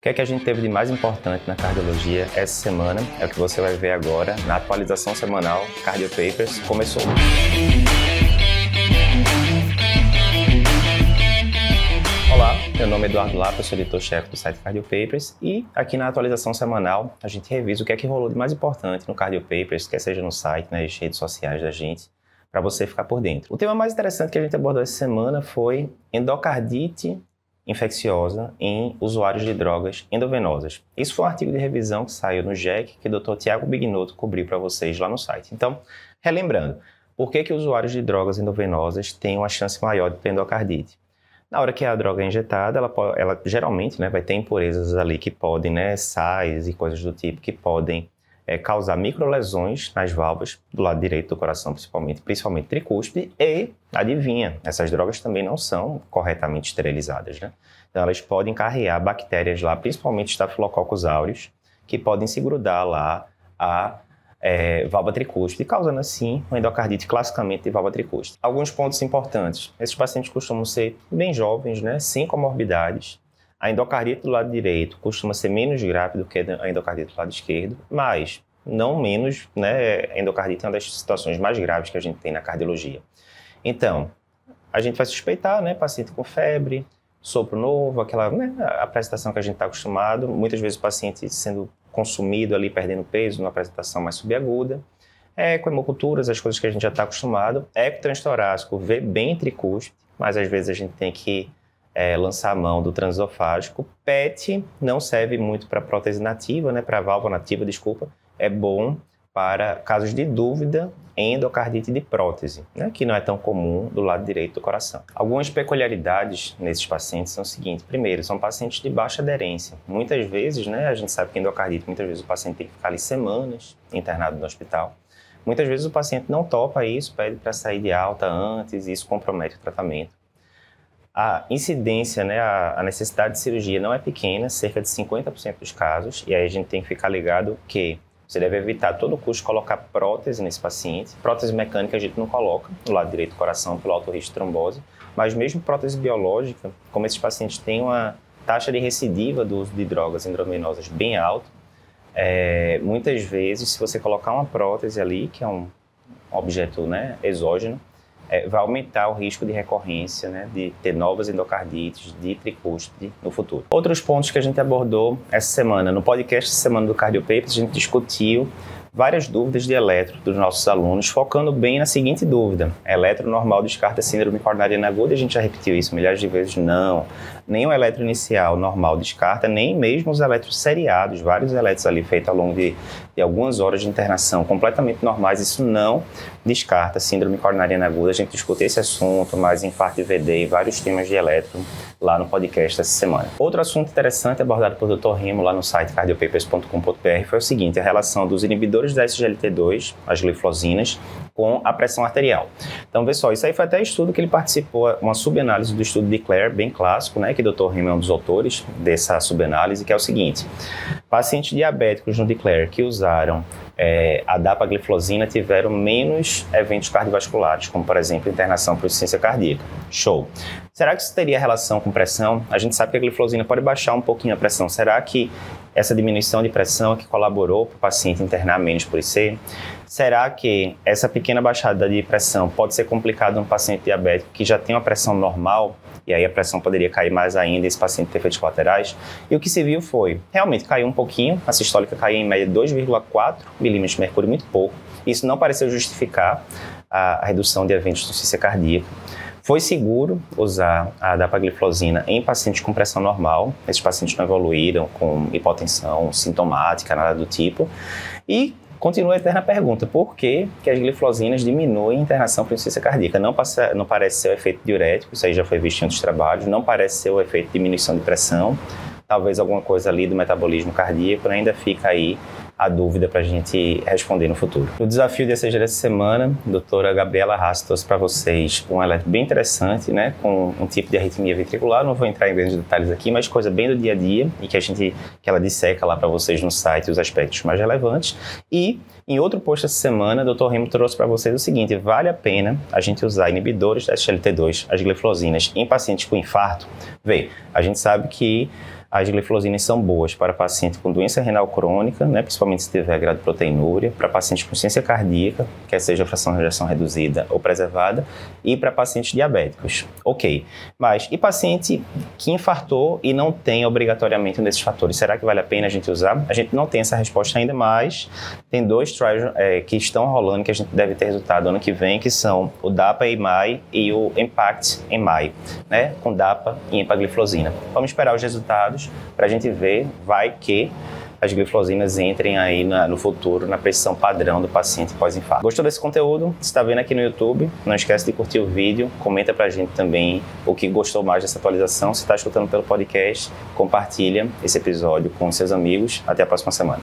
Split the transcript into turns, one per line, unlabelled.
O que é que a gente teve de mais importante na cardiologia essa semana? É o que você vai ver agora na atualização semanal Cardio Papers começou. Olá, meu nome é Eduardo Lapa, sou editor-chefe do site Cardio Papers e aqui na atualização semanal a gente revisa o que é que rolou de mais importante no Cardio Papers, quer seja no site, nas redes sociais da gente, para você ficar por dentro. O tema mais interessante que a gente abordou essa semana foi endocardite infecciosa em usuários de drogas endovenosas. Isso foi um artigo de revisão que saiu no JEC que o Dr. Tiago Bignotto cobriu para vocês lá no site. Então, relembrando, por que, que usuários de drogas endovenosas têm uma chance maior de ter endocardite? Na hora que a droga é injetada, ela, ela geralmente né, vai ter impurezas ali que podem, né, sais e coisas do tipo, que podem é, causar microlesões nas válvulas do lado direito do coração, principalmente, principalmente tricúspide, e, adivinha, essas drogas também não são corretamente esterilizadas, né? Então, elas podem carregar bactérias lá, principalmente Staphylococcus aureus, que podem se grudar lá a é, válvula tricúspide, causando assim uma endocardite classicamente de válvula tricúspide. Alguns pontos importantes. Esses pacientes costumam ser bem jovens, né, sem comorbidades, a endocardite do lado direito costuma ser menos grave do que a endocardite do lado esquerdo, mas não menos, né? A endocardite é uma das situações mais graves que a gente tem na cardiologia. Então, a gente vai suspeitar, né? Paciente com febre, sopro novo, aquela né, apresentação que a gente está acostumado. Muitas vezes o paciente sendo consumido ali, perdendo peso, numa apresentação mais subaguda. É, com hemoculturas, as coisas que a gente já está acostumado. Eco transtorácico, vê bem tricúspide, mas às vezes a gente tem que é, lançar a mão do transesofágico. PET não serve muito para prótese nativa, né, para válvula nativa, desculpa. É bom para casos de dúvida endocardite de prótese, né, que não é tão comum do lado direito do coração. Algumas peculiaridades nesses pacientes são o seguinte: primeiro, são pacientes de baixa aderência. Muitas vezes, né, a gente sabe que endocardite, muitas vezes o paciente tem que ficar ali semanas internado no hospital. Muitas vezes o paciente não topa isso, pede para sair de alta antes e isso compromete o tratamento a incidência, né, a, necessidade de cirurgia não é pequena, cerca de 50% dos casos, e aí a gente tem que ficar ligado que você deve evitar a todo custo colocar prótese nesse paciente. Prótese mecânica a gente não coloca no lado direito do coração pelo alto risco de trombose, mas mesmo prótese biológica, como esses pacientes têm uma taxa de recidiva do uso de drogas endovenosas bem alta, é, muitas vezes se você colocar uma prótese ali, que é um objeto né, exógeno, é, vai aumentar o risco de recorrência, né, de ter novas endocardites, de tricúspide no futuro. Outros pontos que a gente abordou essa semana, no podcast semana do Cardio Papers, a gente discutiu várias dúvidas de eletro dos nossos alunos, focando bem na seguinte dúvida: eletro normal descarta síndrome coronariana aguda? A gente já repetiu isso milhares de vezes. Não. Nem o eletro inicial normal descarta, nem mesmo os eletros seriados, vários eletros ali feitos ao longo de, de algumas horas de internação, completamente normais. Isso não descarta síndrome coronariana aguda. A gente discutiu esse assunto, mais parte VD e vários temas de eletro lá no podcast essa semana. Outro assunto interessante abordado por Dr. Rimo lá no site cardiopapers.com.br foi o seguinte: a relação dos inibidores da SGLT2, as glifosinas, com a pressão arterial. Então, vê só, isso aí foi até estudo que ele participou, uma subanálise do estudo de Clare, bem clássico, né, que o Dr. Rimo é um dos autores dessa subanálise, que é o seguinte: pacientes diabéticos no Declare que usaram é, a dapagliflozina tiveram menos eventos cardiovasculares, como por exemplo internação por insuficiência cardíaca. Show. Será que isso teria relação com pressão? A gente sabe que a gliflozina pode baixar um pouquinho a pressão. Será que essa diminuição de pressão é que colaborou para o paciente internar menos por IC? Será que essa pequena baixada de pressão pode ser complicada num paciente diabético que já tem uma pressão normal e aí a pressão poderia cair mais ainda, esse paciente ter efeitos colaterais. E o que se viu foi, realmente caiu um pouquinho, a sistólica caiu em média 2,4 milímetros de mercúrio, muito pouco. Isso não pareceu justificar a, redução de eventos de insuficiência cardíaca. Foi seguro usar a dapagliflozina em pacientes com pressão normal. Esses pacientes não evoluíram com hipotensão sintomática, nada do tipo. E Continua a eterna pergunta, por que, que as glifosinas diminuem a internação por insuficiência cardíaca? Não, passa, não parece ser o efeito diurético, isso aí já foi visto em outros trabalhos, não parece ser o efeito de diminuição de pressão, talvez alguma coisa ali do metabolismo cardíaco, ainda fica aí a dúvida para a gente responder no futuro. O desafio dessa semana, doutora Gabriela Haas trouxe para vocês um alerta bem interessante, né, com um tipo de arritmia ventricular, não vou entrar em grandes detalhes aqui, mas coisa bem do dia a dia e que a gente, que ela disseca lá para vocês no site os aspectos mais relevantes. E em outro post essa semana, Dr. Remo trouxe para vocês o seguinte, vale a pena a gente usar inibidores da SGLT2, as glifosinas, em pacientes com infarto? Vê, a gente sabe que As glifosinas são boas para paciente com doença renal crônica, né, principalmente se tiver grado de proteinúria, para pacientes com ciência cardíaca, quer seja fração de rejeição reduzida ou preservada, e para pacientes diabéticos. Ok, mas e paciente que infartou e não tem obrigatoriamente um desses fatores? Será que vale a pena a gente usar? A gente não tem essa resposta ainda, mas tem dois trials é, que estão rolando que a gente deve ter resultado ano que vem, que são o DAPA-EMAI e o IMPACT-EMAI, né, com DAPA e empagliflozina. Vamos esperar os resultados para a gente ver, vai que as glifosinas entrem aí na, no futuro na pressão padrão do paciente pós-infarto. Gostou desse conteúdo? Está vendo aqui no YouTube? Não esquece de curtir o vídeo, comenta pra gente também o que gostou mais dessa atualização. Se está escutando pelo podcast, compartilha esse episódio com seus amigos. Até a próxima semana.